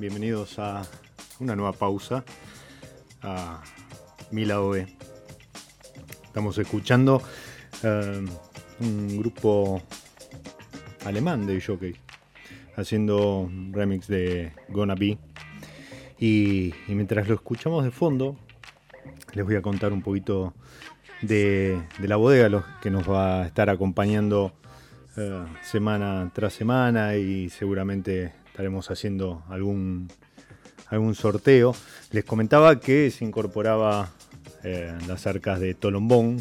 Bienvenidos a una nueva pausa a Mi Lado B. Estamos escuchando eh, un grupo alemán de jockey haciendo un remix de Gonna Be. Y, mientras lo escuchamos de fondo, les voy a contar un poquito de, de la bodega los que nos va a estar acompañando eh, semana tras semana y seguramente estaremos haciendo algún, algún sorteo. Les comentaba que se incorporaba eh, las arcas de Tolombón,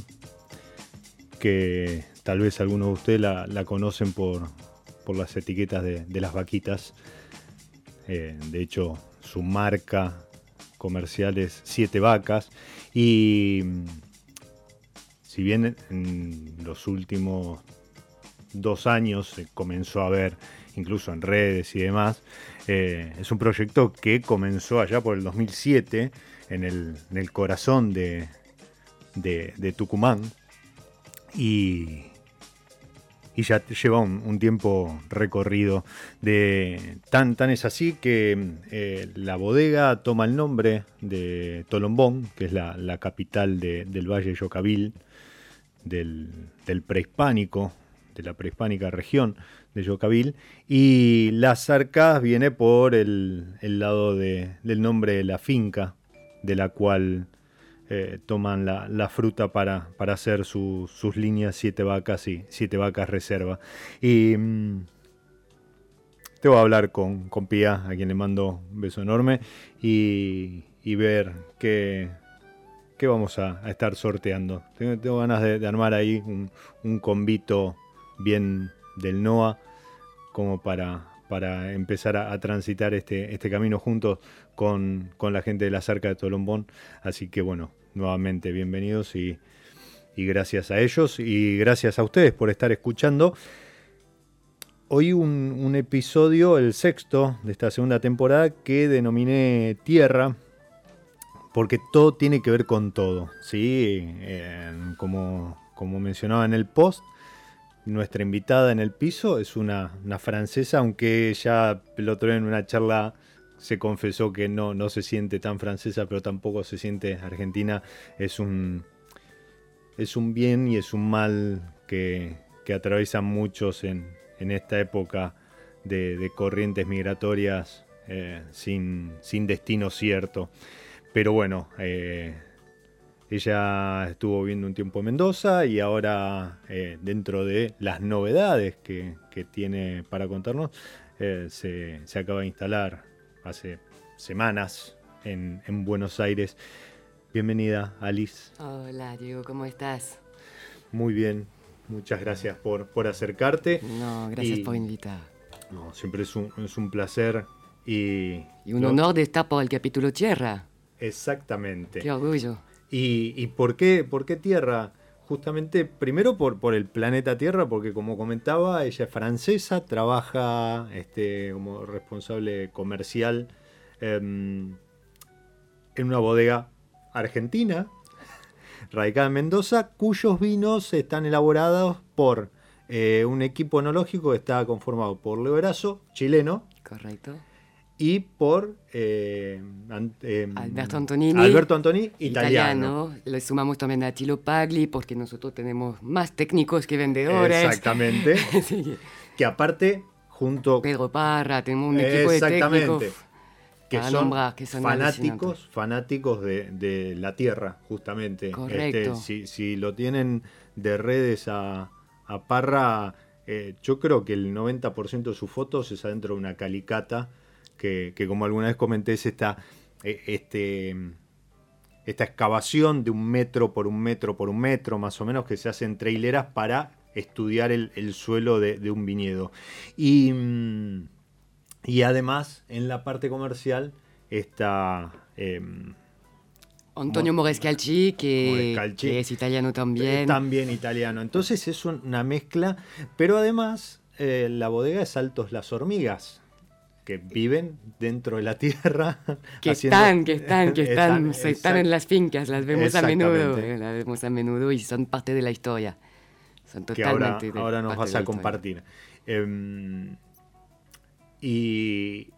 que tal vez algunos de ustedes la, conocen por, por las etiquetas de, las vaquitas. Eh, de hecho, su marca comercial es Siete Vacas. Y si bien en los últimos dos años se comenzó a ver incluso en redes y demás. Eh, es un proyecto que comenzó allá por el 2007 en el, corazón de, Tucumán y, ya lleva un, tiempo recorrido de tan es así que eh, la bodega toma el nombre de Tolombón que es la, capital de- del Valle de Yocabil del, del prehispánico de la prehispánica región de Yocabil y las arcas viene por el, el lado de- del nombre de la finca de la cual eh, toman la, la fruta para, para hacer su- sus líneas siete vacas y siete vacas reserva. Y mm, te voy a hablar con, con Pía a quien le mando un beso enorme y, y ver qué, qué vamos a, a estar sorteando. Tengo, ganas de, de armar ahí un, un convito bien del NOA como para, para empezar a, transitar este, este camino juntos con, con la gente de la cerca de Tolombón. Así que bueno, nuevamente bienvenidos y y gracias a ellos y gracias a ustedes por estar escuchando. Hoy un, un episodio, el sexto de esta segunda temporada, que denominé Tierra, porque todo tiene que ver con todo, ¿sí? Eh, como, como mencionaba en el post, nuestra invitada en el piso es una, francesa, aunque ya el otro día en una charla se confesó que no, no se siente tan francesa, pero tampoco se siente argentina. Es un, es un bien y es un mal que, que atraviesan muchos en, en esta época de, de corrientes migratorias eh, sin, sin destino cierto. Pero bueno, eh, ella estuvo viviendo un tiempo en Mendoza y ahora eh, dentro de las novedades que, que tiene para contarnos, eh, se, se acaba de instalar hace semanas en, en Buenos Aires. Bienvenida, Alice. Hola, Diego, ¿cómo estás? Muy bien, muchas gracias por, por acercarte. No, gracias Y- por invitar. No, siempre es un, es un placer y... Y un no, honor de estar por el capítulo Tierra. Exactamente. Qué orgullo. ¿Y, por, qué, por qué Tierra? Justamente, primero por, por el planeta Tierra, porque como comentaba, ella es francesa, trabaja este, como responsable comercial em, en una bodega argentina, radicada en Mendoza, cuyos vinos están elaborados por eh, un equipo enológico que está conformado por Leo Erazo, chileno, Correcto. Y por eh, em, Alberto Antonini. Alberto italiano. Le sumamos también a Tilo Pagli porque nosotros tenemos más técnicos que vendedores. Exactamente. Que aparte, junto Pedro Parra, tenemos un equipo de técnicos. que son, nombrar, que son fanáticos, fanáticos de, de la tierra, justamente. Correcto. Este, si, si lo tienen de redes a, a Parra, eh, yo creo que el 90% de sus fotos es adentro de una calicata, que, que como alguna vez comenté, es esta, eh, este, esta excavación de un metro por un metro por un metro, más o menos, que se hace en traileras para estudiar el, el suelo de, de un viñedo. Y, mm, y además, en la parte comercial, está... em, Antonio Morescalchi, que, Morescalchi. que es italiano también. También italiano. Entonces es una mezcla, pero además eh, la bodega es Altos las Hormigas, que viven dentro de la tierra. Que haciendo- están, que están, que están, se están en las fincas, las vemos a menudo, eh, las vemos a menudo y son parte de la historia. Son que ahora, totalmente ahora nos vas a compartir. Em, y,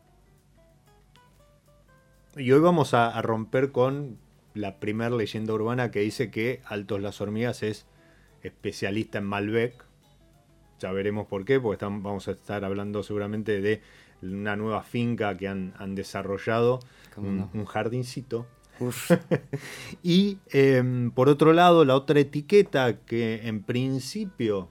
y hoy vamos a, a romper con la primer leyenda urbana que dice que Altos las Hormigas es especialista en Malbec. Ya veremos por qué, porque están- vamos a estar hablando seguramente de una nueva finca que han, han desarrollado, ¿Cómo un, no? un jardincito. Uf, Y em, por otro lado, la otra etiqueta que en principio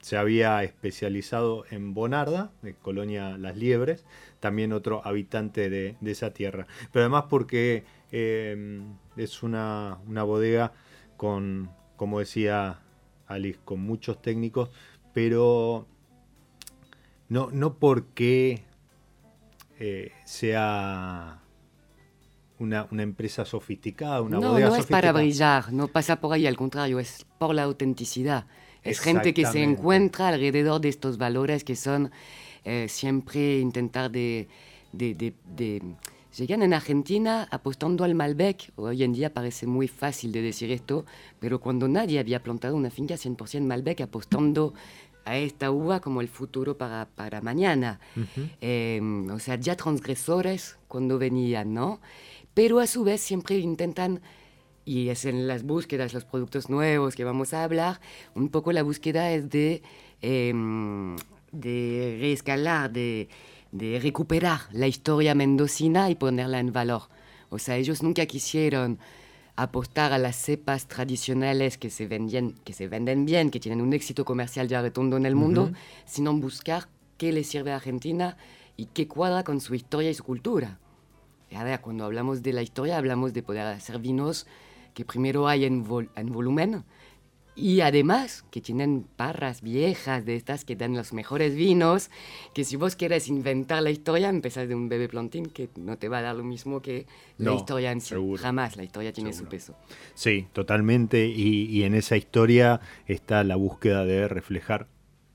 se había especializado en Bonarda, de Colonia Las Liebres, también otro habitante de, de esa tierra. Pero además porque em, es una, una bodega con, como decía Alice, con muchos técnicos, pero no, no porque eh, sea una, una empresa sofisticada, una no, bodega no es para brillar, no pasa por ahí, al contrario, es por la autenticidad. Es gente que se encuentra alrededor de estos valores que son eh, siempre intentar de, de, de- de- Llegan en Argentina apostando al Malbec. Hoy en día parece muy fácil de decir esto, pero cuando nadie había plantado una finca 100% Malbec apostando a esta uva como el futuro para, para mañana. Eh, o sea, ya transgresores cuando venían, ¿no? Pero a su vez siempre intentan, y es en las búsquedas, los productos nuevos que vamos a hablar, un poco la búsqueda es de, em, de reescalar, de, de recuperar la historia mendocina y ponerla en valor. O sea, ellos nunca quisieron apostar a las cepas tradicionales que se, vendían, que se venden bien, que tienen un éxito comercial ya redondo en el mundo, sino buscar qué le sirve a Argentina y qué cuadra con su historia y su cultura. Y a ver, cuando hablamos de la historia, hablamos de poder hacer vinos que primero hay en, vol- en volumen y además que tienen parras viejas de estas que dan los mejores vinos, que si vos quieres inventar la historia, empezás de un bebé plantín que no te va a dar lo mismo que la historia en sí. seguro. Jamás, la historia tiene Seguro. su peso. Sí, totalmente. Y, y en esa historia está la búsqueda de reflejar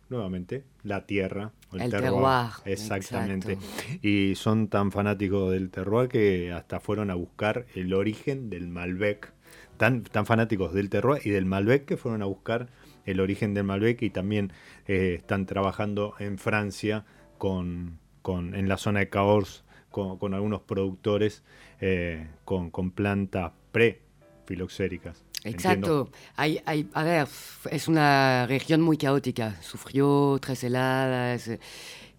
nuevamente la tierra. El, El terroir. terroir, Exactamente. exacto. Y son tan fanáticos del terroir que hasta fueron a buscar el origen del Malbec. Tan, tan fanáticos del terroir y del Malbec que fueron a buscar el origen del Malbec y también eh, están trabajando en Francia con, con- en la zona de Cahors con, con algunos productores eh, con, con plantas pre-filoxéricas. Exacto. Hay, hay, a ver, es una región muy caótica. Sufrió tres heladas, eh,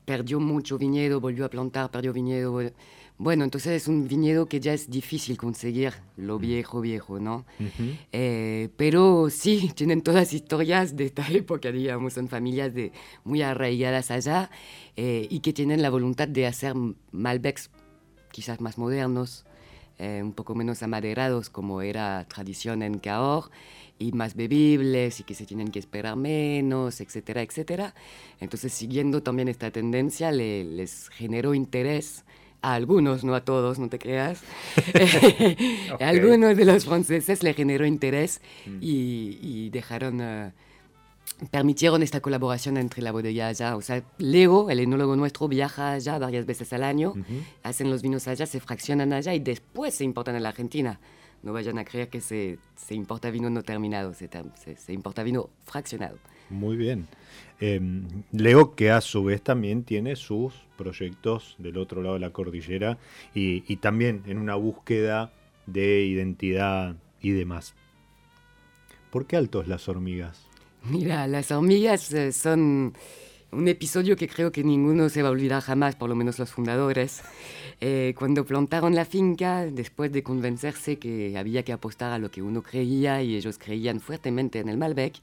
perdió mucho viñedo, volvió a plantar, perdió viñedo. Bueno, entonces es un viñedo que ya es difícil conseguir lo viejo, viejo, ¿no? Ujú. Eh, pero sí, tienen todas historias de esta época, digamos, son familias de, muy arraigadas allá eh, y que tienen la voluntad de hacer Malbecs quizás más modernos, eh, un poco menos amaderados como era tradición en Cahors y más bebibles y que se tienen que esperar menos, etcétera, etcétera. Entonces, siguiendo también esta tendencia, le- les generó interés a algunos, no a todos, no te creas. A algunos de los franceses le generó interés y, y dejaron, eh, permitieron esta colaboración entre la bodega allá. O sea, Leo, el enólogo nuestro, viaja allá varias veces al año, hacen los vinos allá, se fraccionan allá y después se importan en la Argentina. No vayan a creer que se, se importa vino no terminado, se, se- se importa vino fraccionado. Muy bien. Eh, Leo, que a su vez también tiene sus proyectos del otro lado de la cordillera y, y también en una búsqueda de identidad y demás. ¿Por qué altos las hormigas? Mira, las hormigas eh, son un episodio que creo que ninguno se va a olvidar jamás, por lo menos los fundadores. Eh, cuando plantaron la finca, después de convencerse que había que apostar a lo que uno creía y ellos creían fuertemente en el Malbec,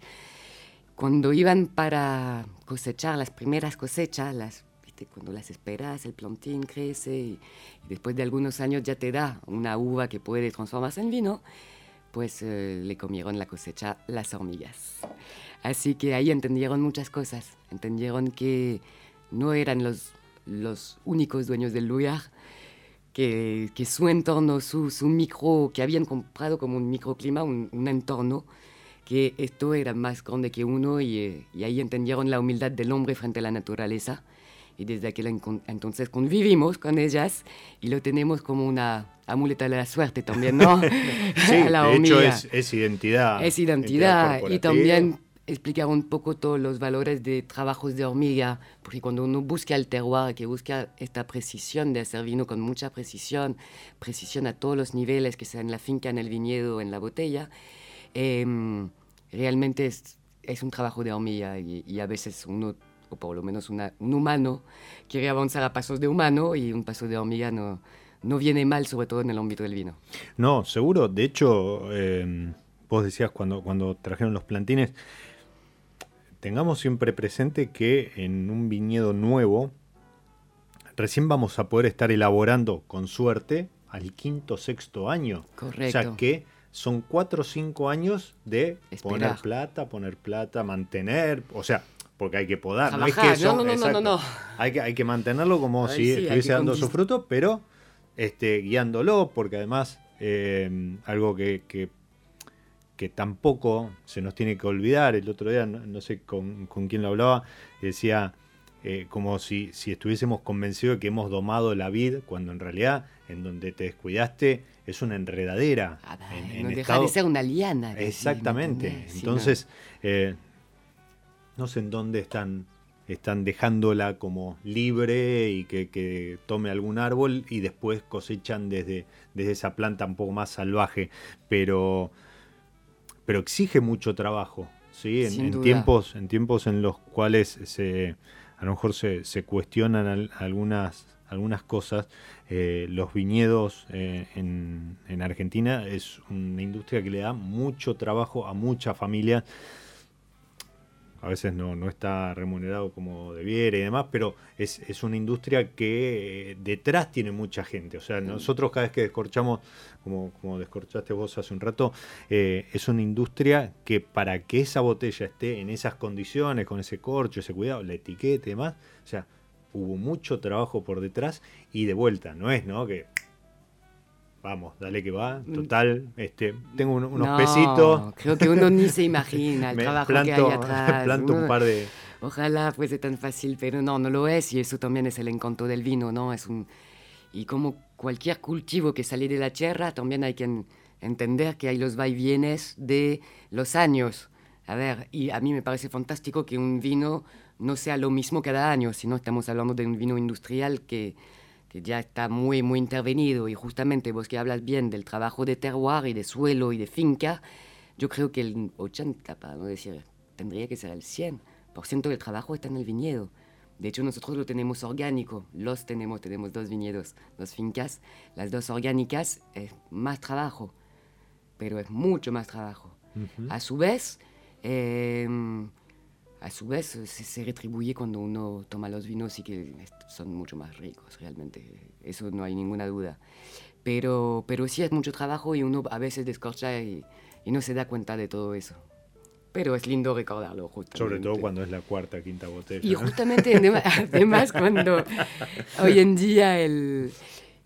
cuando iban para cosechar las primeras cosechas, las, ¿viste? cuando las esperas, el plantín crece y, y después de algunos años ya te da una uva que puede transformarse en vino, pues eh, le comieron la cosecha las hormigas. Así que ahí entendieron muchas cosas. Entendieron que no eran los, los únicos dueños del lugar, que, que su entorno, su, su micro, que habían comprado como un microclima, un, un entorno, que esto era más grande que uno y, eh, y ahí entendieron la humildad del hombre frente a la naturaleza. Y desde aquel entonces convivimos con ellas y lo tenemos como una amuleta de la suerte también, ¿no? Sí, la de hecho es, es identidad. Es identidad y corporativa. también explicar un poco todos los valores de trabajos de hormiga, porque cuando uno busca el terroir, que busca esta precisión de hacer vino con mucha precisión, precisión a todos los niveles, que sea en la finca, en el viñedo, en la botella, em, realmente es, un trabajo de hormiga y, a veces uno, o por lo menos una- un humano, quiere avanzar a pasos de humano y un paso de hormiga no, no viene mal, sobre todo en el ámbito del vino. No, seguro. De hecho, eh, vos decías cuando, cuando trajeron los plantines, tengamos siempre presente que en un viñedo nuevo, recién vamos a poder estar elaborando con suerte al quinto, sexto año. O Correcto. sea que son cuatro o cinco años de poner plata, poner plata, mantener, o sea, porque hay que podar. No, es que son- No, no, no, no. Hay que, hay que mantenerlo como Ay, si sí, estuviese dando su fruto, pero este, guiándolo, porque además eh, algo que, que, que tampoco se nos tiene que olvidar, el otro día, no, no sé con, con quién lo hablaba, decía eh, como si, si estuviésemos convencidos de que hemos domado la vid, cuando en realidad en donde te descuidaste es una enredadera. Ah, en- no en deja estado- de ser una liana. casi, ¿me Exactamente. Entonces, eh, no sé en dónde están, están dejándola como libre y que, que tome algún árbol y después cosechan desde, desde esa planta un poco más salvaje. Pero, pero exige mucho trabajo. ¿sí? En, tiempos, en tiempos en los cuales se, a lo mejor se, se cuestionan al- algunas, algunas cosas, eh, los viñedos eh, en, en Argentina es una industria que le da mucho trabajo a muchas familias. A veces no, no está remunerado como debiera y demás, pero es, es una industria que eh, detrás tiene mucha gente. O sea, nosotros cada vez que descorchamos, como, como descorchaste vos hace un rato, eh, es una industria que para que esa botella esté en esas condiciones, con ese corcho, ese cuidado, la etiqueta y demás, o sea, hubo mucho trabajo por detrás y de vuelta, no es, ¿no? Que vamos, dale que va, total, este, tengo un- unos Mm. No, pesitos. Creo que uno ni se imagina el trabajo planto, que hay atrás. planto un Uno- par de... Ojalá fuese tan fácil, pero no, no lo es y eso también es el encanto del vino, ¿no? Es un y como cualquier cultivo que sale de la tierra, también hay que en- entender que hay los vaivienes de los años. A ver, y a mí me parece fantástico que un vino no sea lo mismo cada año, sino estamos hablando de un vino industrial que, que ya está muy, muy intervenido. Y justamente vos que hablas bien del trabajo de terroir y de suelo y de finca, yo creo que el 80, para no decir, tendría que ser el 100% del trabajo está en el viñedo. De hecho, nosotros lo tenemos orgánico, los tenemos, tenemos dos viñedos, dos fincas, las dos orgánicas es más trabajo, pero es mucho más trabajo. A su vez, eh, a su vez se, retribuye cuando uno toma los vinos y que son mucho más ricos, realmente, eso no hay ninguna duda. Pero, pero sí es mucho trabajo y uno a veces descorcha y, y no se da cuenta de todo eso. Pero es lindo recordarlo, justamente. Sobre todo cuando es la cuarta, quinta botella. Y justamente, además, cuando hoy en día el,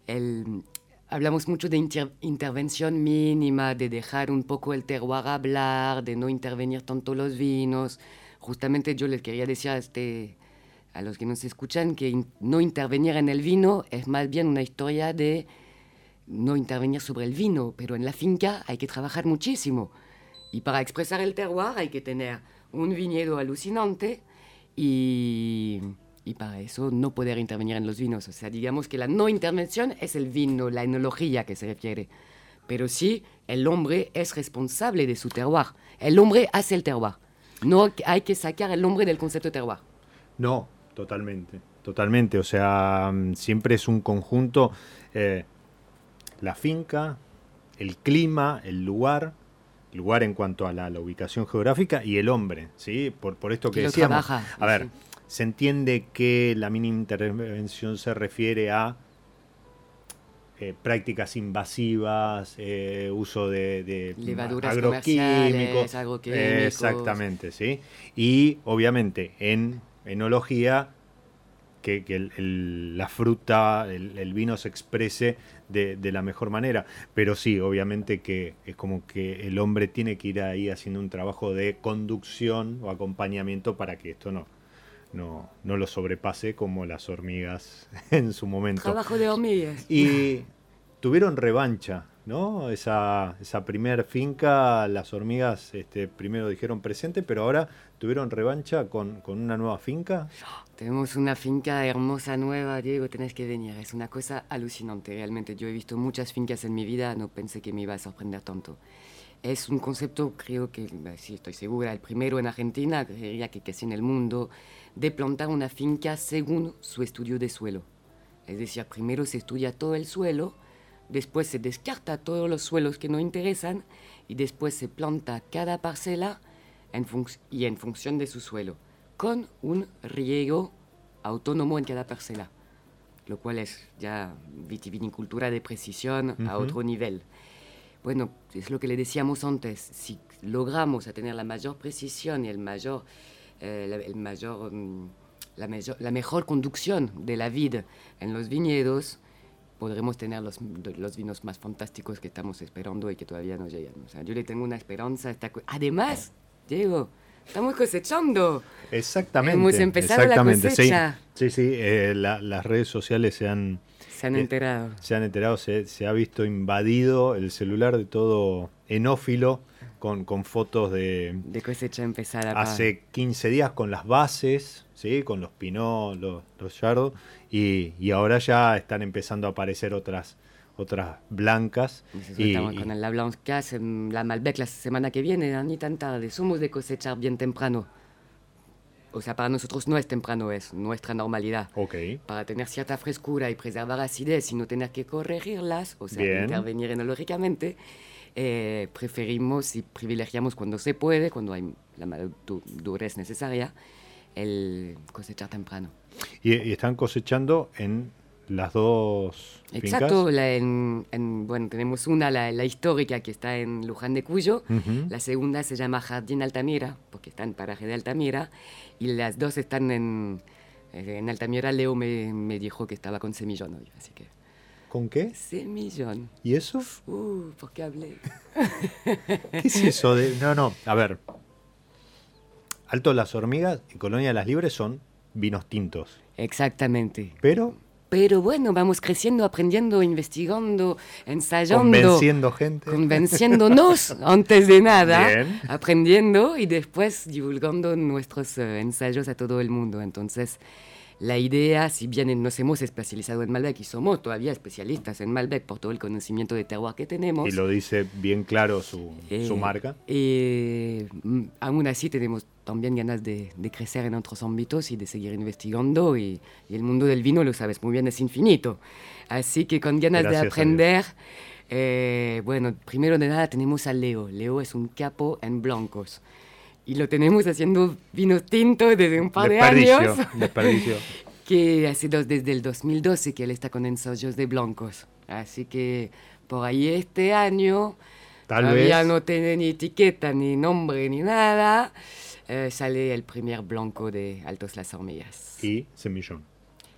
el- hablamos mucho de inter- intervención mínima, de dejar un poco el terroir hablar, de no intervenir tanto los vinos, justamente yo les quería decir a, este, los que nos escuchan que no intervenir en el vino es más bien una historia de no intervenir sobre el vino, pero en la finca hay que trabajar muchísimo. Y para expresar el terroir hay que tener un viñedo alucinante y, y para eso no poder intervenir en los vinos. O sea, digamos que la no intervención es el vino, la enología que se refiere. Pero sí, el hombre es responsable de su terroir. El hombre hace el terroir. No hay que sacar el hombre del concepto de terroir. No, totalmente, totalmente. O sea, mm, siempre es un conjunto, eh, la finca, el clima, el lugar, el lugar en cuanto a la, la ubicación geográfica y el hombre, ¿sí? Por, por esto que, decíamos. trabaja, A ver, sí. se entiende que la mínima intervención se refiere a eh, prácticas invasivas, eh, uso de, de Levaduras agroquímicos. Exactamente, ¿sí? Y obviamente en enología que, que el- el- la fruta, el, el vino se exprese de, de la mejor manera. Pero sí, obviamente que es como que el hombre tiene que ir ahí haciendo un trabajo de conducción o acompañamiento para que esto no, no, no lo sobrepase como las hormigas en su momento. Trabajo de hormigas. Y tuvieron revancha, ¿no? Esa, esa primer finca, las hormigas este, primero dijeron presente, pero ahora tuvieron revancha con, con una nueva finca. Tenemos una finca hermosa nueva, Diego, tenés que venir. Es una cosa alucinante, realmente. Yo he visto muchas fincas en mi vida, no pensé que me iba a sorprender tanto. Es un concepto, creo que, eh, sí, estoy segura, el primero en Argentina, creería que casi en el mundo, de plantar una finca según su estudio de suelo. Es decir, primero se estudia todo el suelo, después se descarta todos los suelos que no interesan y después se planta cada parcela en y en función de su suelo, con un riego autónomo en cada parcela, lo cual es ya vitivinicultura de precisión a otro nivel. Bueno, es lo que le decíamos antes, si logramos a tener la mayor precisión y el mayor, eh, la, el mayor, mm, la, mayor- la mejor conducción de la vid en los viñedos, podremos tener los, los vinos más fantásticos que estamos esperando y que todavía no llegan. O sea, yo le tengo una esperanza. a esta Además, Diego, estamos cosechando. Exactamente. Hemos empezado la exactamente, sí. cosecha. Sí, sí, eh, la- las redes sociales se han, Se han Eh, enterado. se han enterado, se, se ha visto invadido el celular de todo enófilo con, con fotos de De cosecha empezada. hace 15 días con las bases, ¿sí? con los pinot, los, los Yardo, y, y ahora ya están empezando a aparecer otras, otras blancas. Y, estamos y- con la Blanca, la Malbec la semana que viene, ni tan tarde. Somos de cosechar bien temprano. O sea, para nosotros no es temprano, es nuestra normalidad. Para tener cierta frescura y preservar acidez y no tener que corregirlas, o sea, Bien. intervenir enológicamente, eh, preferimos y privilegiamos cuando se puede, cuando hay la madurez necesaria, el cosechar temprano. Y, y están cosechando en las dos Exacto, fincas. la en- en- bueno, tenemos una, la, la histórica, que está en Luján de Cuyo, Ujú. la segunda se llama Jardín Altamira, porque está en paraje de Altamira, y las dos están en, en Altamira. Leo me, me dijo que estaba con semillón hoy, así que... ¿Con qué? Semillón. ¿Y eso? Uh, ¿por qué hablé? ¿Qué es eso de.? No, no, a ver. Alto Las Hormigas y Colonia Las Libres son vinos tintos. Exactamente. Pero Pero bueno, vamos creciendo, aprendiendo, investigando, ensayando. convenciendo gente. Convenciéndonos antes de nada, Bien. aprendiendo y después divulgando nuestros eh, ensayos a todo el mundo. Entonces, la idea, si bien nos hemos especializado en Malbec y somos todavía especialistas en Malbec por todo el conocimiento de terroir que tenemos, Y lo dice bien claro su, su eh, marca. eh, aún así tenemos también ganas de, de crecer en otros ámbitos y de seguir investigando y, y el mundo del vino, lo sabes muy bien, es infinito. Así que con ganas Gracias de aprender, eh, bueno, primero de nada tenemos a Leo. Leo es un capo en blancos. Y lo tenemos haciendo vinos tintos desde un par de años desperdicio. que hace dos, desde el 2012 que él está con ensayos de blancos. Así que por ahí este año Tal todavía vez. no tiene ni etiqueta, ni nombre, ni nada. eh, sale el primer blanco de Altos Las Hormigas. Y semillón.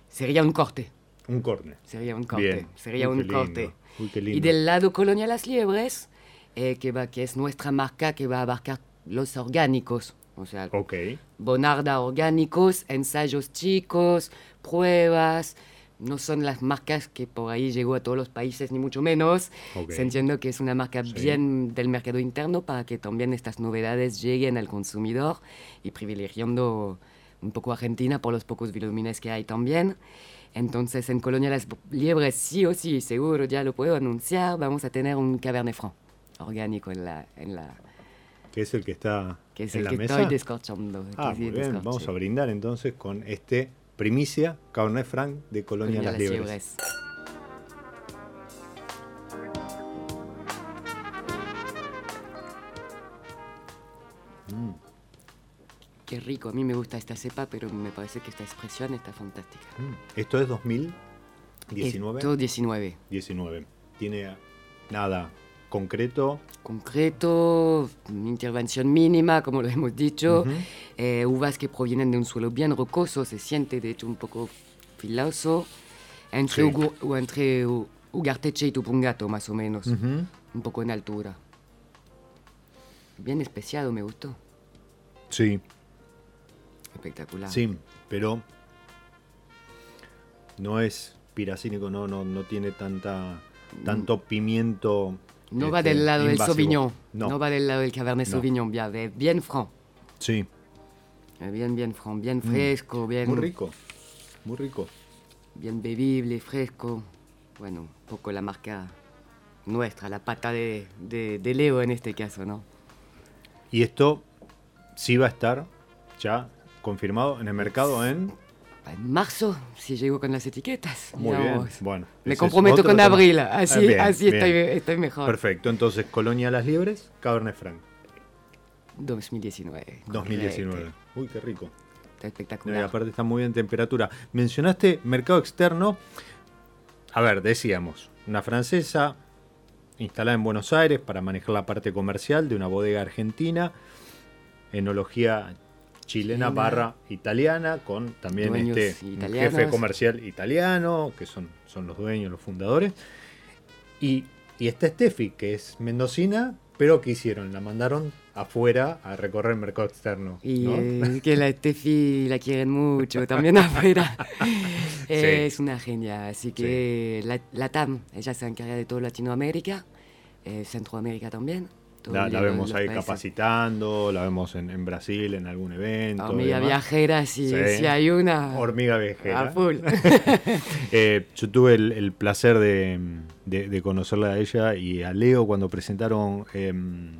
Sería un corte, Un corne. sería un corte, Bien. sería Uy, un corte. Uy, Y del lado Colonia Las Liebres, eh, que, va, que es nuestra marca que va a abarcar los orgánicos. O sea, Ok. Bonarda orgánicos, ensayos chicos, pruebas. No son las marcas que por ahí llegó a todos los países, ni mucho menos. Ok. Se entiende que es una marca Sí. bien del mercado interno para que también estas novedades lleguen al consumidor y privilegiando un poco Argentina por los pocos vilumines que hay también. Entonces en Colonia Las Liebres sí o sí, seguro, ya lo puedo anunciar, vamos a tener un Cabernet Franc orgánico en la, en la Que es el que está que es en el la que mesa. estoy Ah, muy bien. Vamos a brindar entonces con este primicia Cabernet Franc de Colonia, Colonia Las Las Liebres. Liebres. Qué rico, a mí me gusta esta cepa, pero me parece que esta expresión está fantástica. Mm. Esto es 2019. Esto 19. 19. Tiene nada concreto. Concreto, intervención mínima, como lo hemos dicho. Eh, uvas que provienen de un suelo bien rocoso, se siente de hecho un poco filoso. Entre, Sí. Ugu- o entre Ugarteche y Tupungato, más o menos. Un poco en altura. Bien especiado, me gustó. Sí, Espectacular. sí, pero no es piracínico, no, no, no tiene tanta, tanto pimiento. No va este, del lado del. Sauvignon. No, No. va del lado del Cabernet No. Sauvignon. Bien, de- bien franc. sí, Eh, Bien, bien franc. Bien fresco. Bien, Mm. muy rico, muy rico. bien bebible, fresco. Bueno, un poco la marca nuestra, la pata de, de- de Leo en este caso, ¿no? Y esto sí va a estar ya confirmado en el mercado en... En marzo, si llego con las etiquetas. Muy bien, bueno. Me comprometo con abril, así, Ah, bien, así bien. estoy, estoy mejor. Perfecto, entonces Colonia Las Liebres, Cabernet Franc, 2019. 2019. correcto. Uy, qué rico. Está No, y espectacular. aparte está muy bien temperatura. Mencionaste mercado externo. A ver, decíamos, una francesa instalada en Buenos Aires para manejar la parte comercial de una bodega argentina, enología chilena barra italiana, con también este italianos. jefe comercial italiano, que son, son los dueños, los fundadores. Y, y está Steffi, que es mendocina, pero ¿qué hicieron? La mandaron afuera a recorrer el mercado externo. Y ¿no? eh, que la Steffi la quieren mucho, también afuera. Eh, Sí. Es una genia, así que la, la TAM, ella se encarga de toda Latinoamérica, eh, Centroamérica también. Todo La, la vemos ahí países. capacitando, la vemos en, en Brasil en algún evento. Hormiga viajera, si, Sí. si hay una, Hormiga viajera. a full. Eh, yo tuve el, el placer de, de- de conocerla a ella y a Leo cuando presentaron em,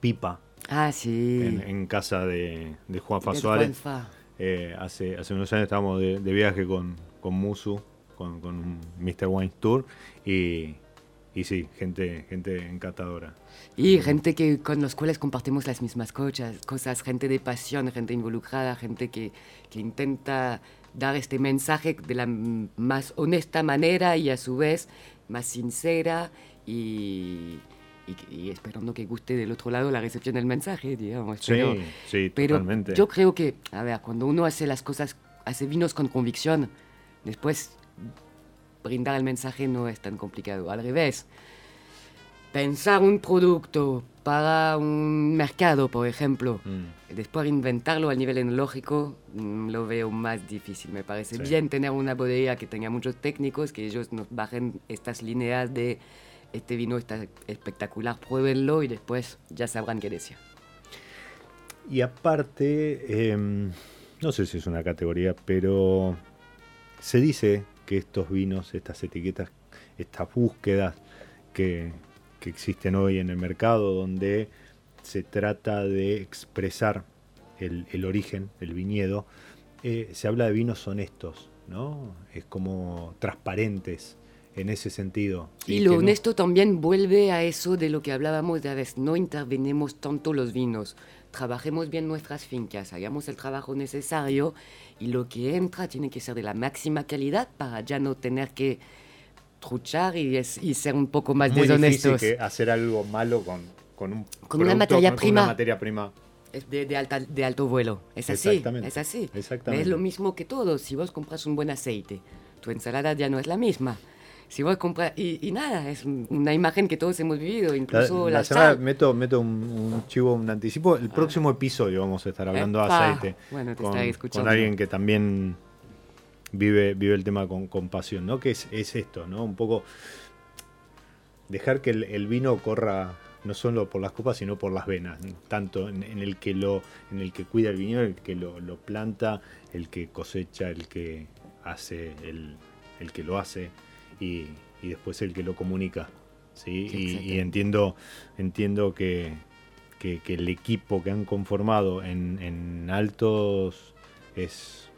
Pipa ah, sí. en, en casa de, de Juanfa Suárez. Juanfa. Eh, hace, hace unos años estábamos de, de viaje con, con Musu, con, con Mr. Wine Tour, y, y sí, gente, gente encantadora. Y gente que, con los cuales compartimos las mismas cosas, cosas, gente de pasión, gente involucrada, gente que, que intenta dar este mensaje de la más honesta manera y a su vez más sincera y, y- y esperando que guste del otro lado la recepción del mensaje, digamos. Sí, Pero- sí, pero totalmente. yo creo que, a ver, cuando uno hace las cosas, hace vinos con convicción, después brindar el mensaje no es tan complicado. Al revés, pensar un producto para un mercado, por ejemplo, Mm. después inventarlo a nivel enológico, mm, lo veo más difícil. Me parece Sí. bien tener una bodega que tenga muchos técnicos, que ellos nos bajen estas líneas de este vino está espectacular, pruébenlo y después ya sabrán qué decir. Y aparte, em, no sé si es una categoría, pero se dice que estos vinos, estas etiquetas, estas búsquedas que, que existen hoy en el mercado, donde se trata de expresar el, el origen, el viñedo, eh, se habla de vinos honestos, ¿no? Es como transparentes en ese sentido. Y lo no- honesto también vuelve a eso de lo que hablábamos de a veces, no intervenimos tanto los vinos, trabajemos bien nuestras fincas, hagamos el trabajo necesario y lo que entra tiene que ser de la máxima calidad para ya no tener que truchar y, es- y ser un poco más muy difícil deshonestos. que hacer algo malo con, con un Con una materia con- con prima. una materia prima. Es de, de alta- de alto vuelo. Es así. Exactamente, Es así. exactamente. Es lo mismo que todo. Si vos compras un buen aceite, tu ensalada ya no es la misma. Si vos compras... Y, y nada, es un- una imagen que todos hemos vivido, La, incluso la la, semana sal. meto, meto un, un chivo, un anticipo. El próximo episodio vamos a estar hablando de aceite. Bueno, te con, escuchando. con alguien que también vive, vive el tema con, con pasión, ¿no? Que es, es esto, ¿no? Un poco dejar que el, el vino corra no solo por las copas, sino por las venas. Tanto en, en el que lo, en el que cuida el viñedo, el que lo, lo planta, el que cosecha, el que hace, el, el que lo hace y, y después el que lo comunica. ¿sí? Y, entiendo, entiendo que, que- que el equipo que han conformado en, en Altos es,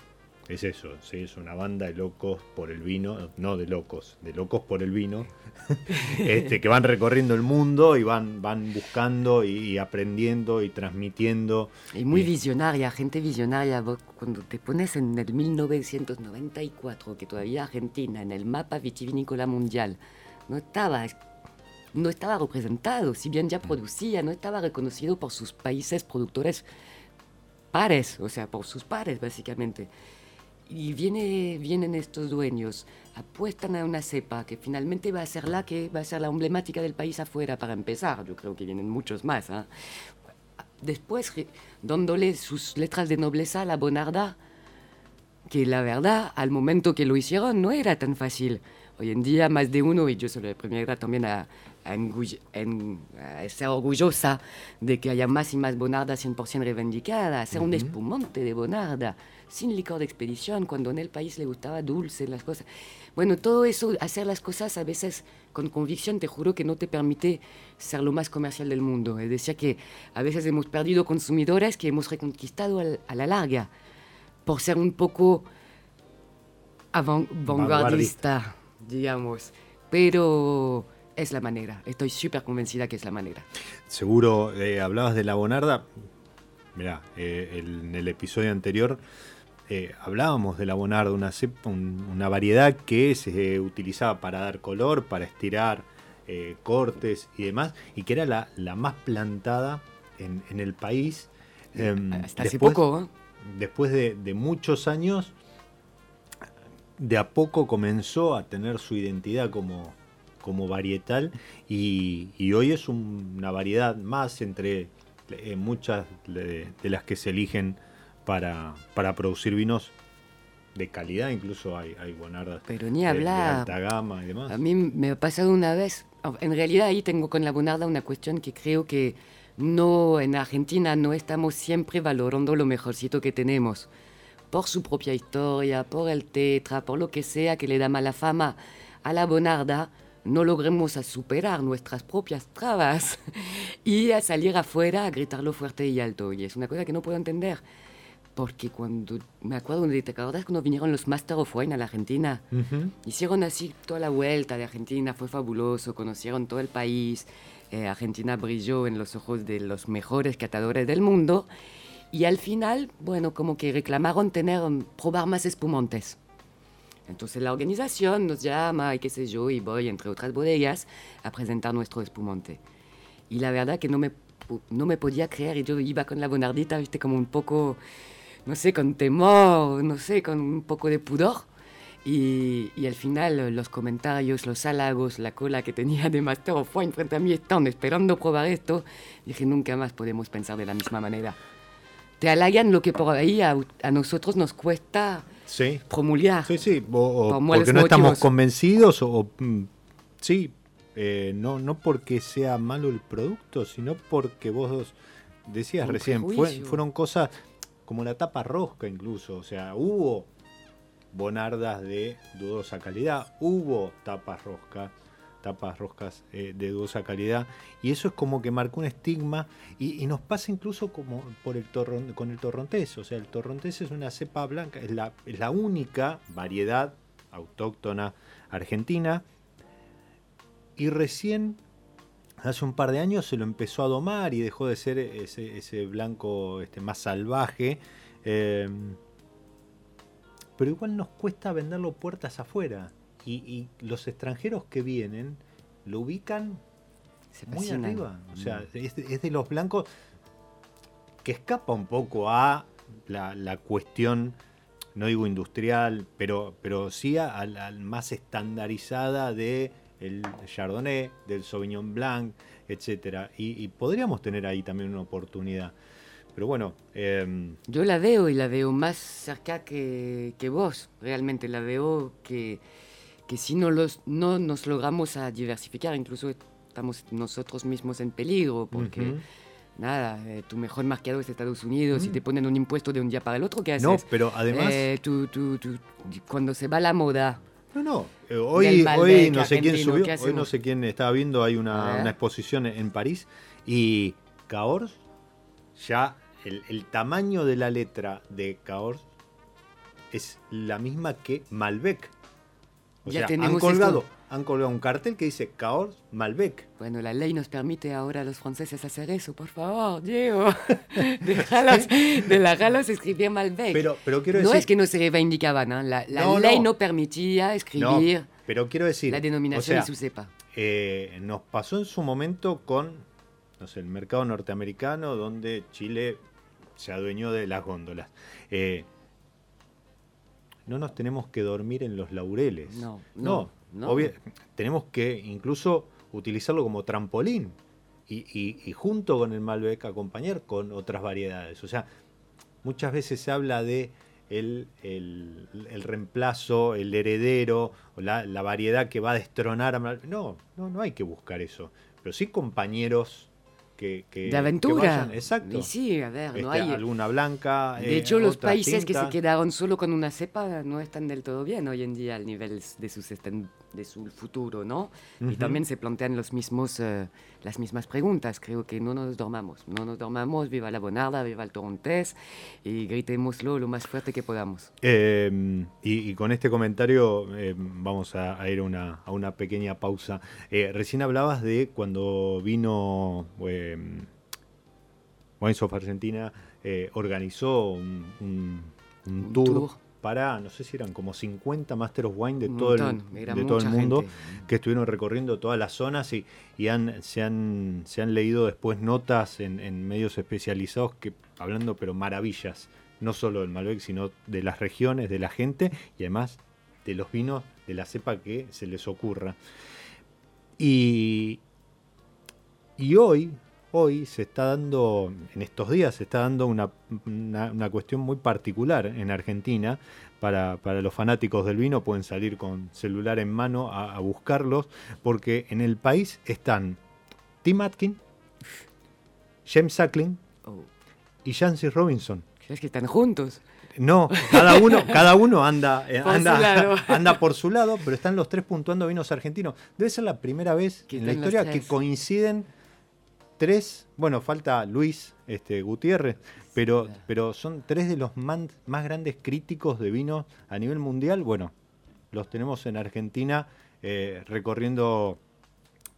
es eso, ¿sí? es una banda de locos por el vino, no de locos, de locos por el vino, este, que van recorriendo el mundo y van, van buscando y, y aprendiendo y transmitiendo. Y muy Y- visionaria, gente visionaria. Vos cuando te pones en el 1994, que todavía Argentina en el mapa vitivinícola mundial no estaba, no estaba representado, si bien ya producía, no estaba reconocido por sus países productores pares, o sea, por sus pares básicamente. Y viene, vienen estos dueños, apuestan a una cepa que finalmente va a ser la que va a ser la emblemática del país afuera para empezar. Yo creo que vienen muchos más. ¿ah? Después, dándole sus letras de nobleza a la Bonarda, que la verdad, al momento que lo hicieron, no era tan fácil. Hoy en día, más de uno, y yo soy la primera también a, a, en- a ser orgullosa de que haya más y más Bonarda 100% reivindicada, hacer un espumante de Bonarda, sin licor de expedición, cuando en el país le gustaba dulce, las cosas. Bueno, todo eso, hacer las cosas a veces con convicción, te juro que no te permite ser lo más comercial del mundo. Es decir, que a veces hemos perdido consumidores que hemos reconquistado al- a la larga por ser un poco avant- vanguardista, digamos. Pero es la manera. Estoy súper convencida que es la manera. Seguro, eh, hablabas de la bonarda. Mirá, eh, el- en el episodio anterior eh, hablábamos de la bonarda, una, cepa- un- una variedad que se utilizaba para dar color, para estirar eh, cortes y demás, y que era la, la más plantada en, en el país. Em, Hasta hace después- poco, ¿eh? después de, de muchos años, de a poco comenzó a tener su identidad como, como varietal y, y hoy es un- una variedad más entre eh, muchas de, de las que se eligen para, para producir vinos de calidad, incluso hay, hay bonardas Pero ni de- de hablar. alta gama y demás. A mí me ha pasado una vez, en realidad ahí tengo con la Bonarda una cuestión que creo que no, en Argentina no estamos siempre valorando lo mejorcito que tenemos. Por su propia historia, por el tetra, por lo que sea que le da mala fama a la Bonarda, no logremos a superar nuestras propias trabas y a salir afuera a gritarlo fuerte y alto. Y es una cosa que no puedo entender. Porque cuando, me acuerdo, de- ¿te acuerdas cuando vinieron los Master of Wine a la Argentina? Ujú. Hicieron así toda la vuelta de Argentina, fue fabuloso, conocieron todo el país, eh, Argentina brilló en los ojos de los mejores catadores del mundo y al final, bueno, como que reclamaron tener, mm, probar más espumantes. Entonces la organización nos llama y qué sé yo, y voy entre otras bodegas a presentar nuestro espumante. Y la verdad que no me, no me podía creer, y yo iba con la bonardita, viste, como un poco, no sé, con temor, no sé, con un poco de pudor. Y, y al final los comentarios, los halagos, la cola que tenía de Master of Wine frente a mi stand esperando probar esto, dije nunca más podemos pensar de la misma manera. Te halagan lo que por ahí a, a nosotros nos cuesta Sí. promulgar. Sí, sí, o- o Por porque no estamos convencidos o, o, mm, sí, eh, no, no porque sea malo el producto, sino porque vos decías Un recién, fue- fueron cosas como la tapa rosca incluso, o sea, hubo bonardas de dudosa calidad, hubo tapas rosca, tapas roscas eh, de dudosa calidad, y eso es como que marcó un estigma, y, nos pasa incluso como por el torron- con el torrontés, o sea, el torrontés es una cepa blanca, es la, es la única variedad autóctona argentina, y recién hace un par de años se lo empezó a domar y dejó de ser ese, ese blanco este, más salvaje. eh, pero igual nos cuesta venderlo puertas afuera. Y, y los extranjeros que vienen lo ubican Se muy arriba. O sea, Mm. es, de- es de los blancos que escapa un poco a la, la cuestión, no digo industrial, pero, pero sí a, a la más estandarizada de el Chardonnay, del Sauvignon Blanc, etcétera. Y, y podríamos tener ahí también una oportunidad. Pero bueno, em, Yo la veo y la veo más cerca que, que vos, realmente la veo que, que si no, los, no nos logramos a diversificar, incluso estamos nosotros mismos en peligro, porque ujú. nada, eh, tu mejor mercado es Estados Unidos y Mm. te ponen un impuesto de un día para el otro, ¿qué haces? no, pero además... Eh, tú- tú- tú- cuando se va la moda, No, no. eh, hoy, hoy no sé quién subió, ¿qué hoy no sé quién estaba viendo, hay una, exposición en París y Cahors, ya el, el tamaño de la letra de Cahors es la misma que Malbec. O Ya sea, han colgado, esto. Han colgado un cartel que dice Cahors Malbec. Bueno, la ley nos permite ahora a los franceses hacer eso, por favor, Diego. Déjalos, déjalos escribir Malbec. Pero, pero quiero no decir... es que no se reivindicaban, ¿eh? la, la No, ley no. no, permitía no, escribir pero quiero decir... la o denominación sea, de su cepa. Eh, nos pasó en su momento con no sé, el mercado norteamericano, donde Chile se adueñó de las góndolas. Eh, no nos tenemos que dormir en los laureles. No, no. no, tenemos que incluso utilizarlo como trampolín y, y- y junto con el Malbec acompañar con otras variedades. O sea, muchas veces se habla de el, el- el reemplazo, el heredero, o la, la variedad que va a destronar a Malbec. No, no, no hay que buscar eso. Pero sí compañeros que, que- de que aventura. vayan- exacto. Y sí, a ver, no Este, hay... alguna blanca. De eh, hecho, los países que se quedaron solo con una cepa no están del todo bien hoy en día al nivel de su, esten- de su futuro, ¿no? Y Ujú. también se plantean los mismos, eh, las mismas preguntas. Creo que no nos dormamos, no nos dormamos, viva la bonarda, viva el torrontés y gritémoslo lo más fuerte que podamos. Eh, y, y con este comentario eh, vamos a, a ir a una, a una pequeña pausa. Eh, recién hablabas de cuando vino eh, Wines of Argentina, eh, organizó un, un- un Un tour, tour. Para, no sé si eran como 50 Master of Wine de Un todo el, montón, de todo el mundo gente. que estuvieron recorriendo todas las zonas y, y han, se, han, se han leído después notas en, en medios especializados que hablando pero maravillas, no solo del Malbec, sino de las regiones, de la gente y además de los vinos de la cepa que se les ocurra. Y, y hoy, hoy se está dando, en estos días se está dando una, una- una cuestión muy particular en Argentina. Para, para los fanáticos del vino pueden salir con celular en mano a, a buscarlos, porque en el país están Tim Atkin, James Suckling Oh, y Jancy Robinson. ¿Crees que están juntos? No, cada uno, cada uno anda, eh, Por su anda, lado. anda por su lado, pero están los tres puntuando vinos argentinos. Debe ser la primera vez en la historia que coinciden tres, bueno, falta Luis este, Gutiérrez, pero, pero son tres de los man- más grandes críticos de vino a nivel mundial. Bueno, los tenemos en Argentina eh, recorriendo.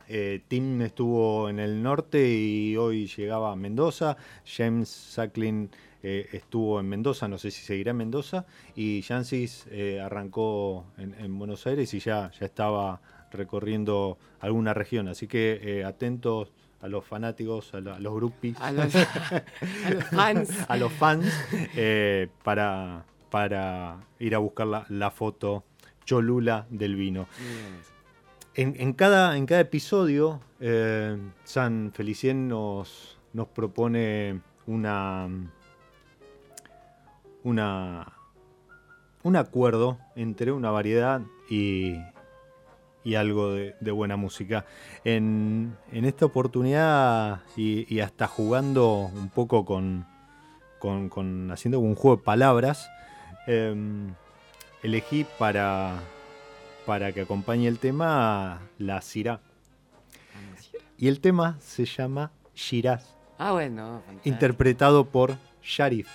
eh, Tim estuvo en el norte y hoy llegaba a Mendoza. James Sacklin eh, estuvo en Mendoza, no sé si seguirá en Mendoza. Y Jancis eh, arrancó en, en Buenos Aires y ya, ya estaba recorriendo alguna región. Así que atentos a los fanáticos, a, la- a los groupies, A los, a los fans. a los fans, eh, para, para ir a buscar la, la foto Cholula del vino. En, en cada, en cada episodio, eh, San Felicien nos, nos propone una, una, un acuerdo entre una variedad y, y algo de, de buena música. En, en esta oportunidad, y, y hasta jugando un poco con, con, con- haciendo un juego de palabras, em, elegí para, para que acompañe el tema la Syrah. Y el tema se llama Shiraz, Ah, bueno. fantástico. interpretado por Sharif.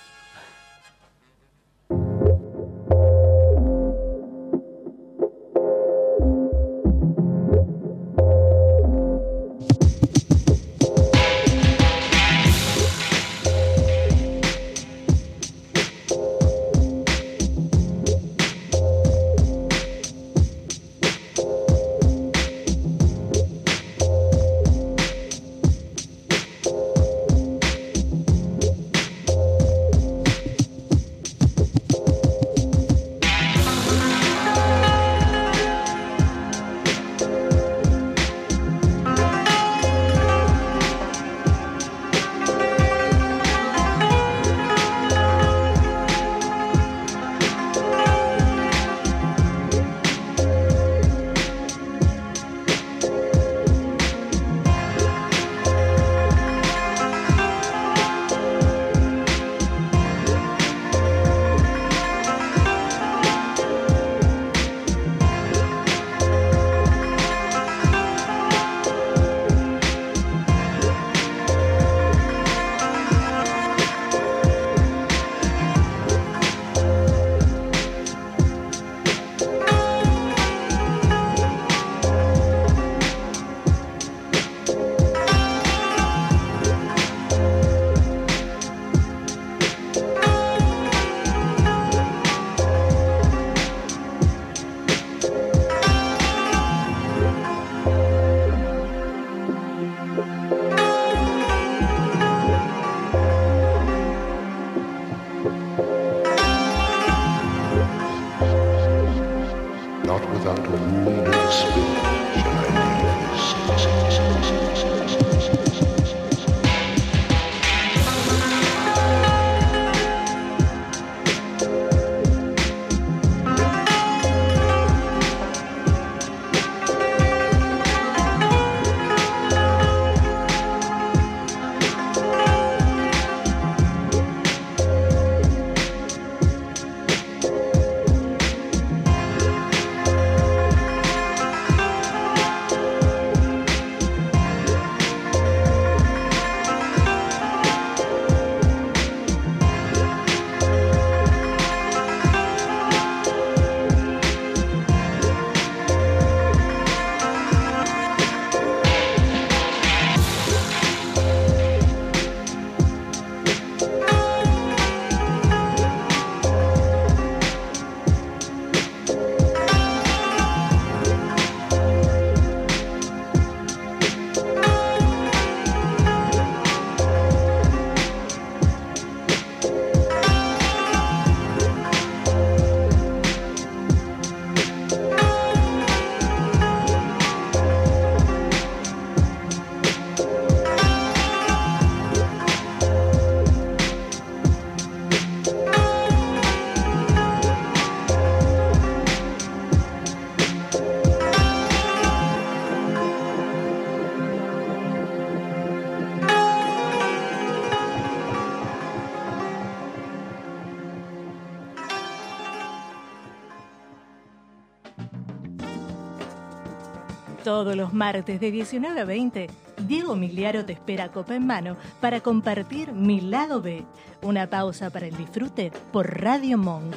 Todos los martes de 19 a 20, Diego Miliaro te espera copa en mano para compartir Mi Lado B. Una pausa para el disfrute por Radio Monk.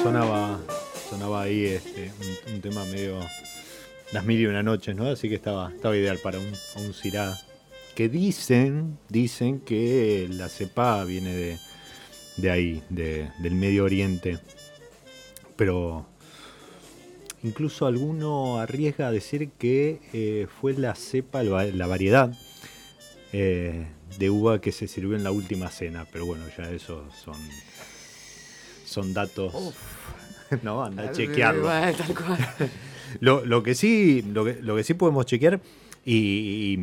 Sonaba, sonaba ahí este, un, un tema medio las mil y una noches, ¿no? Así que estaba, estaba ideal para un, un cirá. Que dicen, dicen que la cepa viene de, de ahí, de- del Medio Oriente. Pero incluso alguno arriesga a decir que eh, fue la cepa, la variedad eh, de uva que se sirvió en la última cena. Pero bueno, ya eso son, son datos. No, anda a chequearlo. Tal cual. Lo, lo que sí, lo que, lo que sí podemos chequear, y,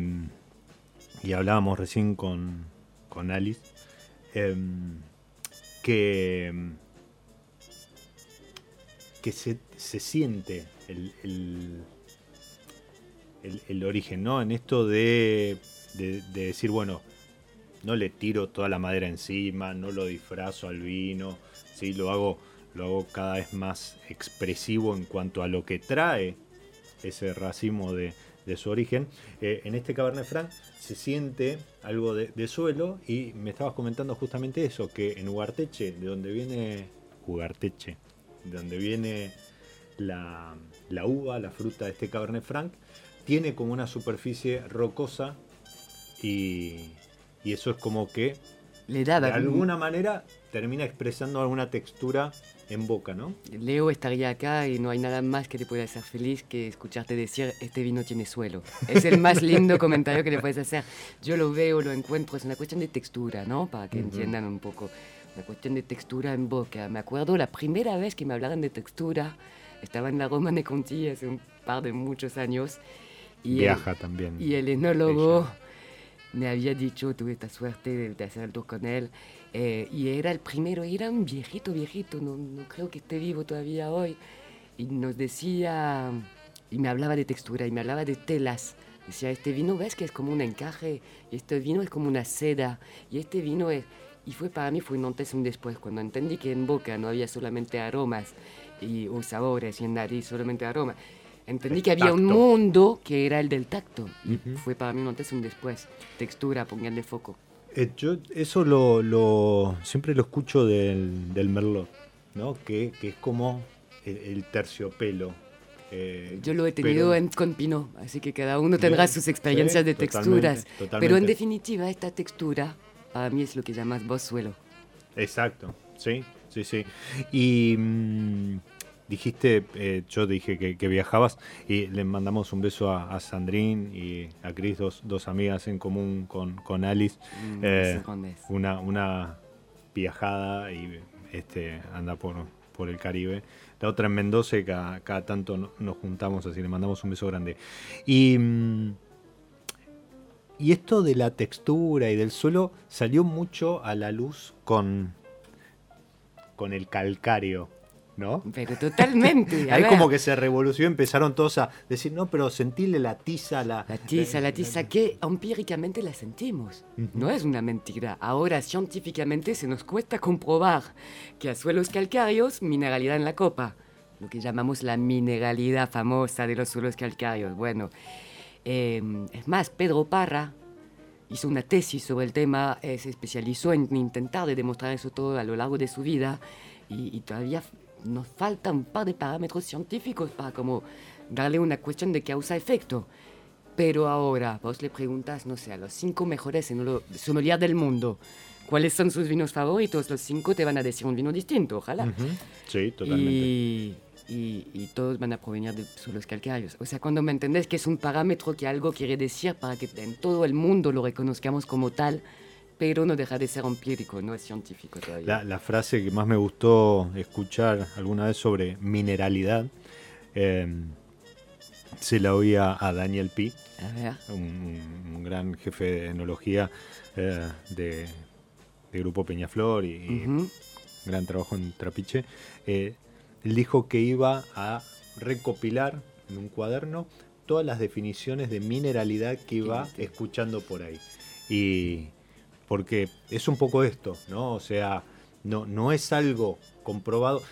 y, y hablábamos recién con, con Alice, em, que, que se, se siente el, el- el- origen, ¿no? En esto de, de- de decir, bueno, no le tiro toda la madera encima, no lo disfrazo al vino, ¿sí? lo, hago, lo hago cada vez más expresivo en cuanto a lo que trae ese racimo de, de su origen. Eh, en este Cabernet Franc se siente algo de, de suelo y me estabas comentando justamente eso, que en Ugarteche, de donde viene Ugarteche, de donde viene la, la uva, la fruta de este Cabernet Franc, tiene como una superficie rocosa y, y eso es como que Le da de alguna manera termina expresando alguna textura en boca, ¿no? Leo estaría acá y no hay nada más que te pueda hacer feliz que escucharte decir este vino tiene suelo. Es el más lindo comentario que le puedes hacer. Yo lo veo, lo encuentro, es una cuestión de textura, ¿no? Para que entiendan un poco. Una cuestión de textura en boca. Me acuerdo la primera vez que me hablaron de textura, estaba en la Roma de Conti hace un par de muchos años. Y el- Viaja también. y el enólogo Ella. Me había dicho, tuve esta suerte de, de hacer el tour con él, eh, y era el primero, era un viejito, viejito, no, no creo que esté vivo todavía hoy, y nos decía, y me hablaba de textura, y me hablaba de telas. Decía, este vino, ¿ves que es como un encaje? Y este vino es como una seda, y este vino es... Y fue para mí, fue un antes y un después, cuando entendí que en boca no había solamente aromas y, o sabores, y en nariz solamente aromas. Entendí que había un mundo que era el del tacto. Y Ujú. fue para mí un antes y un después. Textura, pónganle foco. Eh, yo eso lo, lo- siempre lo escucho del, del Merlot, ¿no? Que, que es como el, el terciopelo. eh, Yo lo he tenido pero- en, con Pinot, así que cada uno tendrá sus experiencias sí, de totalmente, texturas. Pero en totalmente. definitiva, esta textura para mí es lo que llamas vos suelo. Exacto, sí, sí, sí. Y mm, dijiste, eh, yo dije que, que viajabas y le mandamos un beso a, a Sandrine y a Cris, dos, dos amigas en común con, con Alice. Mm, Eh, una, una viajada y este anda por, por el Caribe. La otra en Mendoza y cada, cada tanto no- nos juntamos así, le mandamos un beso grande. Y, mm, y esto de la textura y del suelo salió mucho a la luz con, con el calcáreo, ¿no? Pero totalmente. Ahí ver. como que se revolucionó, empezaron todos a decir, no, pero sentirle la tiza, la... La tiza, la tiza que empíricamente la sentimos. No es una mentira. Ahora científicamente se nos cuesta comprobar que a suelos calcáreos, mineralidad en la copa. Lo que llamamos la mineralidad famosa de los suelos calcáreos. Bueno, eh, es más, Pedro Parra hizo una tesis sobre el tema, eh, se especializó en intentar de demostrar eso todo a lo largo de su vida y, y todavía nos falta un par de parámetros científicos para como darle una cuestión de causa-efecto. Pero ahora vos le preguntas, no sé, a los cinco mejores enolo- sommeliers del mundo, ¿cuáles son sus vinos favoritos? Los cinco te van a decir un vino distinto, ojalá. Ujú. Sí, totalmente. Y, y- y todos van a provenir de suelos calcáreos. O sea, cuando me entendés que es un parámetro que algo quiere decir para que en todo el mundo lo reconozcamos como tal, pero no deja de ser empírico, no es científico todavía. La, la frase que más me gustó escuchar alguna vez sobre mineralidad eh, se la oía a Daniel Pi, un, un gran jefe de enología eh, de, de Grupo Peñaflor y, y ujú, gran trabajo en Trapiche. Eh, él dijo que iba a recopilar en un cuaderno todas las definiciones de mineralidad que iba escuchando por ahí. Y porque es un poco esto, ¿no? O sea, no, no es algo comprobado.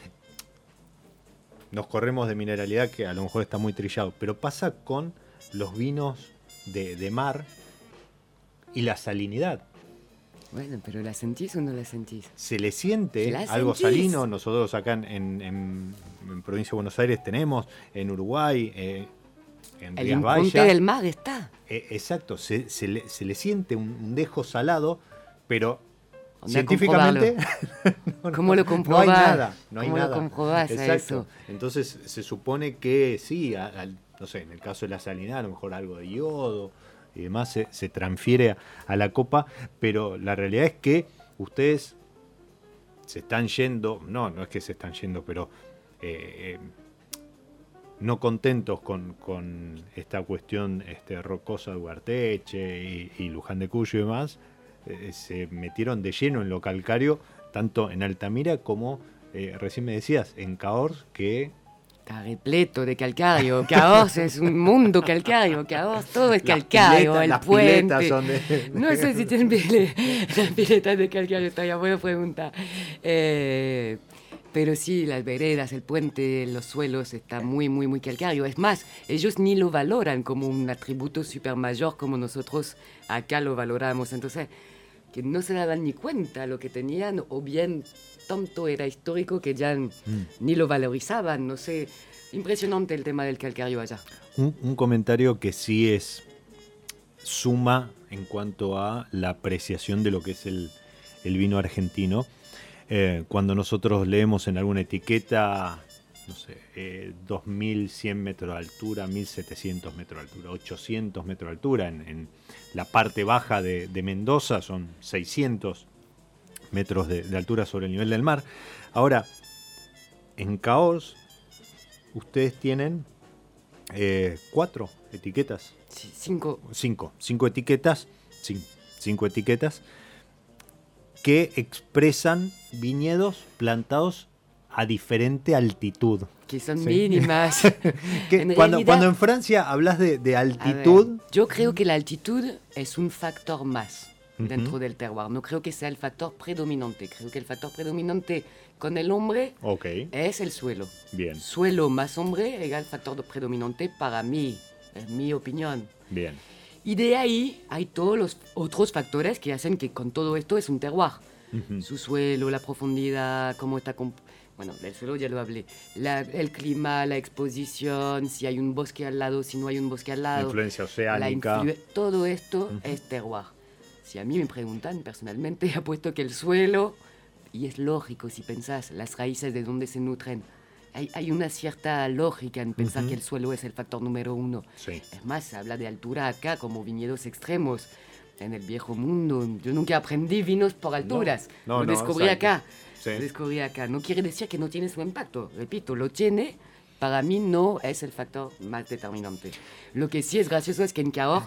nos corremos de mineralidad que a lo mejor está muy trillado, pero pasa con los vinos de, de mar y la salinidad. Bueno, pero ¿la sentís o no la sentís? Se le siente ¿La algo sentís? salino, nosotros acá en, en- en- en provincia de Buenos Aires tenemos, en Uruguay, eh, en El Baixas. del mar está. Eh, exacto, se, se le, se le siente un, dejo salado, pero científicamente no, ¿Cómo lo no hay nada. No hay ¿Cómo lo comprobás a eso? Entonces se supone que sí, a- no sé, en el caso de la salinidad, a lo mejor algo de yodo y demás se, se transfiere a, a la copa, pero la realidad es que ustedes se están yendo, no, no es que se están yendo, pero eh, eh, no contentos con, con esta cuestión este, rocosa de Huarteche y, y Luján de Cuyo y demás, eh, se metieron de lleno en lo calcario, tanto en Altamira como, eh, recién me decías, en Cahors, que Está repleto de calcario. Caos es un mundo calcario. Caos todo es Las calcario. piletas- el las puente. son de- No sé si tienen pile- las piletas de calcario. Todavía buena pregunta. Eh, pero sí, las veredas, el puente, los suelos, está muy, muy, muy calcario. Es más, ellos ni lo valoran como un atributo super mayor como nosotros acá lo valoramos. Entonces, que no se daban ni cuenta lo que tenían o bien tanto era histórico que ya Mm. ni lo valorizaban, no sé. Impresionante el tema del calcario allá. un, un comentario que sí es suma en cuanto a la apreciación de lo que es el, el vino argentino. Eh, cuando nosotros leemos en alguna etiqueta, no sé, eh, 2100 metros de altura, 1700 metros de altura, 800 metros de altura, en, en la parte baja de, de Mendoza son 600 metros de, de altura sobre el nivel del mar. Ahora, en Caos, ustedes tienen eh, cuatro etiquetas Sí, cinco. cinco, cinco etiquetas, cin- cinco etiquetas que expresan viñedos plantados a diferente altitud. que son Sí. mínimas. Que En cuando, realidad- cuando en Francia hablas de, de A ver, altitud, yo creo que la altitud es un factor más dentro del terroir. No creo que sea el factor predominante. Creo que el factor predominante con el hombre ok, es el suelo. bien, Suelo más hombre igual factor de predominante para mí. Es mi opinión. bien, Y de ahí hay todos los otros factores que hacen que con todo esto es un terroir. Ujú. Su suelo, la profundidad, cómo está... Bueno, del suelo ya lo hablé. La- el clima, la exposición, si hay un bosque al lado, si no hay un bosque al La lado. influencia la oceánica. influ- todo esto es terroir. Si a mí me preguntan, personalmente apuesto que el suelo, y es lógico si pensás, las raíces de donde se nutren, hay, hay una cierta lógica en pensar Ujú. que el suelo es el factor número uno. Sí. Es más, se habla de altura acá como viñedos extremos. En el viejo mundo, yo nunca aprendí vinos por alturas. no, lo no, descubrí exacto. acá. Sí. Lo descubrí acá. No quiere decir que no tiene su impacto. Repito, lo tiene. Para mí no es el factor más determinante. Lo que sí es gracioso es que en Cahors,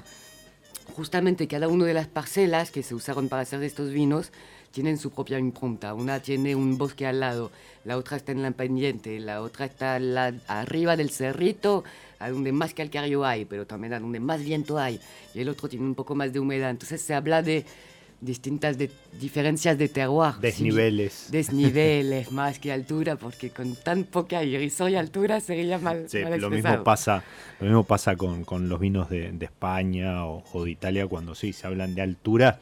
justamente cada una de las parcelas que se usaron para hacer estos vinos tienen su propia impronta. Una tiene un bosque al lado, la otra está en la pendiente, la otra está la- arriba del cerrito, a donde más calcario hay, pero también a donde más viento hay. Y el otro tiene un poco más de humedad. Entonces se habla de distintas de- diferencias de terroir. Sí, Desniveles. desniveles más que altura, porque con tan poca irrisoria altura sería mal, Sí, mal lo mismo pasa, lo mismo pasa con, con los vinos de, de España o, o de Italia cuando sí se hablan de altura,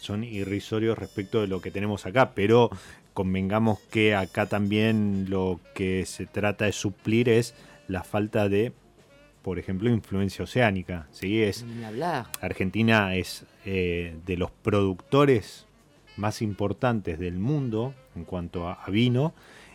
son irrisorios respecto de lo que tenemos acá, pero convengamos que acá también lo que se trata de suplir es la falta de, por ejemplo, influencia oceánica. ¿sí? Es. Argentina es eh, de los productores más importantes del mundo en cuanto a, a vino.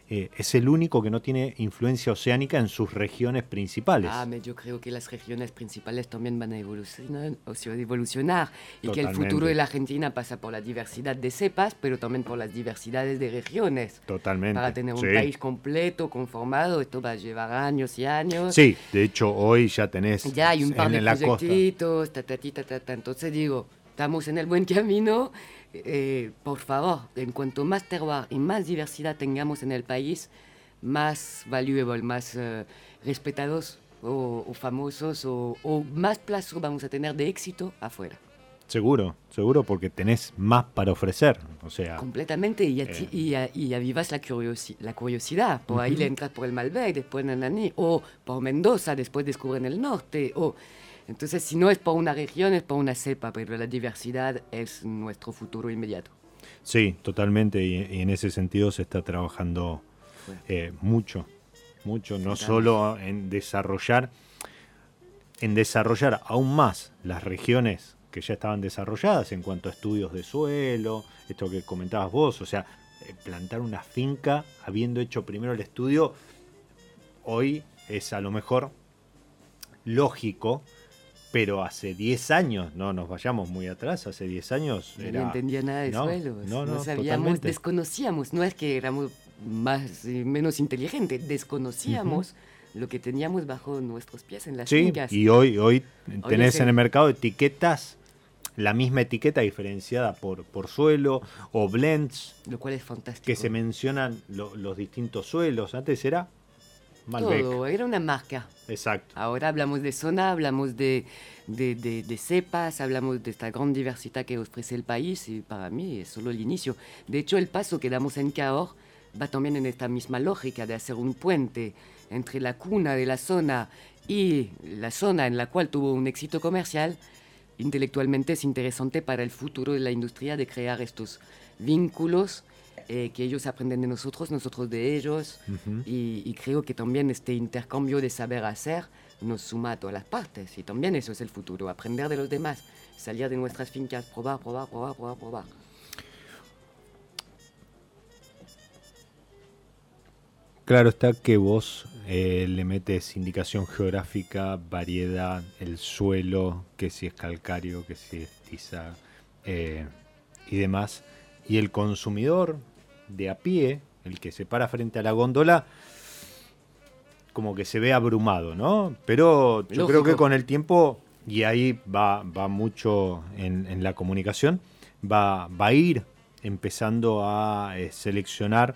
Eh, es el único que no tiene influencia oceánica en sus regiones principales. Ah, pero yo creo que las regiones principales también van a evolucionar, o sea, evolucionar y que el Totalmente. futuro de la Argentina pasa por la diversidad de cepas, pero también por las diversidades de regiones. Totalmente. Para tener un sí. país completo, conformado, esto va a llevar años y años. Sí, de hecho hoy ya tenés Ya hay un par en de proyectitos, ta, ta, ti, ta, ta, ta. Entonces digo, estamos en el buen camino. Eh, por favor, en cuanto más terroir y más diversidad tengamos en el país, más valuable, más eh, respetados o, o famosos o, o más plazo vamos a tener de éxito afuera. Seguro, seguro, porque tenés más para ofrecer. O sea, Completamente, y, ati- y, a- y avivas la, curiosi- la curiosidad. Por ahí le entras por el Malbec, después en Ananí, o por Mendoza, después descubren el norte. O... Entonces, si no es por una región, es por una cepa, pero la diversidad es nuestro futuro inmediato. sí, totalmente. Y, y en ese sentido se está trabajando eh, mucho, mucho, no solo en desarrollar, en desarrollar aún más las regiones que ya estaban desarrolladas en cuanto a estudios de suelo, esto que comentabas vos, o sea, eh, plantar una finca habiendo hecho primero el estudio, hoy es a lo mejor lógico, pero hace 10 años, no nos vayamos muy atrás, hace 10 años era... no entendía nada de no, suelos, no, no, no, sabíamos, totalmente. desconocíamos, no es que éramos más, eh, menos inteligentes, desconocíamos lo que teníamos bajo nuestros pies en las Sí, fincas. y hoy, hoy tenés en el el- mercado etiquetas, la misma etiqueta diferenciada por, por suelo o blends Lo cual es fantástico. que se mencionan lo- los distintos suelos. Antes era Malbec. Todo, era una marca. Exacto. Ahora hablamos de zona, hablamos de, de, de- de cepas, hablamos de esta gran diversidad que ofrece el país y para mí es solo el inicio. De hecho, el paso que damos en Cahors va también en esta misma lógica de hacer un puente entre la cuna de la zona y la zona en la cual tuvo un éxito comercial. Intelectualmente es interesante para el futuro de la industria de crear estos vínculos eh, que ellos aprenden de nosotros, nosotros de ellos. y, y creo que también este intercambio de saber hacer nos suma a todas las partes. Y también eso es el futuro, aprender de los demás, salir de nuestras fincas, probar, probar, probar, probar, probar. Claro está que vos eh, le metes indicación geográfica, variedad, el suelo, que si es calcáreo, que si es tiza eh, y demás. Y el consumidor de a pie, el que se para frente a la góndola, como que se ve abrumado, ¿no? Pero yo Lógico. creo que con el tiempo, y ahí va, va mucho en, en la comunicación, va, va a ir empezando a eh, seleccionar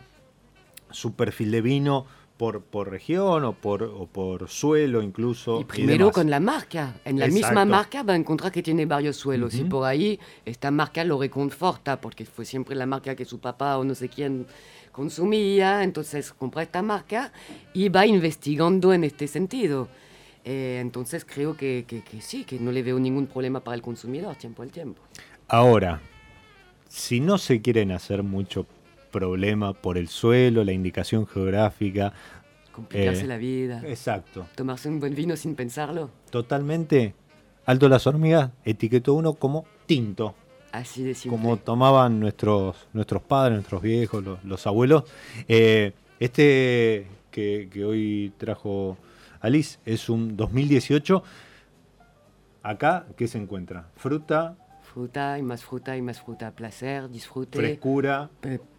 su perfil de vino por, por región o por, o por suelo incluso. Y primero demás. con la marca. En la misma Exacto. marca va a encontrar que tiene varios suelos. Y Ujú. por ahí esta marca lo reconforta porque fue siempre la marca que su papá o no sé quién consumía. Entonces compra esta marca y va investigando en este sentido. Eh, entonces creo que, que- que sí, que no le veo ningún problema para el consumidor tiempo al tiempo. Ahora, si no se quieren hacer mucho problema por el suelo, la indicación geográfica, Complicarse Eh, la vida. exacto, Tomarse un buen vino sin pensarlo. totalmente, Alto las Hormigas etiquetó uno como tinto. Así de simple. como tomaban nuestros, nuestros padres, nuestros viejos, los, los abuelos. Eh, este que, que hoy trajo Alice es un 2018. Acá, ¿qué se encuentra? Fruta, Fruta y más fruta y más fruta. Placer, disfrute. frescura.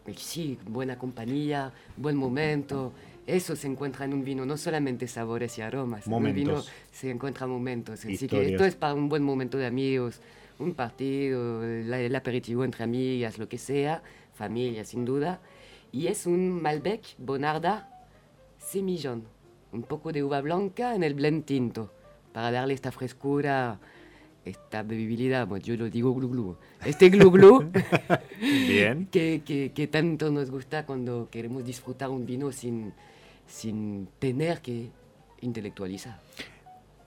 Eh, sí, buena compañía, buen momento. Eso se encuentra en un vino, no solamente sabores y aromas. En un vino Momentos. se encuentran momentos. Así que esto es para un buen momento de amigos, un partido, la- el aperitivo entre amigas, lo que sea, familia sin duda. Y es un Malbec Bonarda semillón, un poco de uva blanca en el blend tinto, para darle esta frescura, esta bebibilidad. Bueno, yo lo digo glu glu. Este glu glu Bien. que, que- que tanto nos gusta cuando queremos disfrutar un vino sin, sin tener que intelectualizar.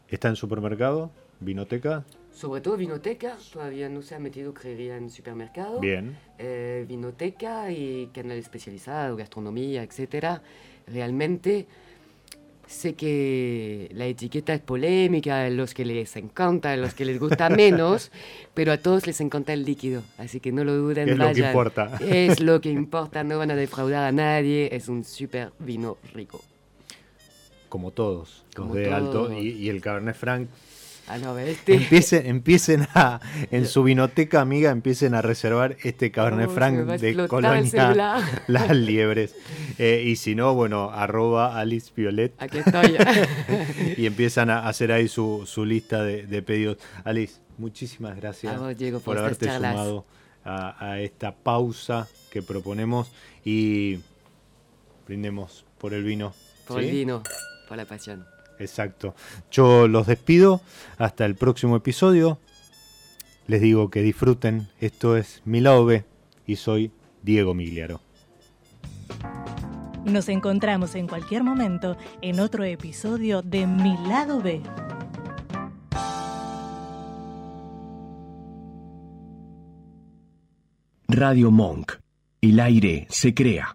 Está en supermercado, vinoteca. Sobre todo vinoteca, todavía no se ha metido, creería, en supermercado. Bien. Eh, vinoteca y canal especializado, gastronomía, etcétera. Realmente sé que la etiqueta es polémica, a los que les encanta, a los que les gusta menos, pero a todos les encanta el líquido, así que no lo duden. Es lo que importa. Es lo que importa, no van a defraudar a nadie, es un súper vino rico. Como todos, Como los de alto. Y, y el Cabernet Franc. Ah, no, este... Empiecen, empiecen a, en su vinoteca, amiga, empiecen a reservar este Cabernet Oh, Franc de Colonia. Las Liebres. Eh, y si no, bueno, arroba Alice Violet. Aquí estoy. y empiezan a hacer ahí su, su lista de, de pedidos. Alice, muchísimas gracias A vos, Diego, por haberte charlas. sumado a, a esta pausa que proponemos y brindemos por el vino. por ¿sí? el vino, por la pasión. Exacto. Yo los despido hasta el próximo episodio. les digo que disfruten. Esto es Mi Lado B y soy Diego Migliaro. Nos encontramos en cualquier momento en otro episodio de Mi lado B. Radio Monk. El aire se crea.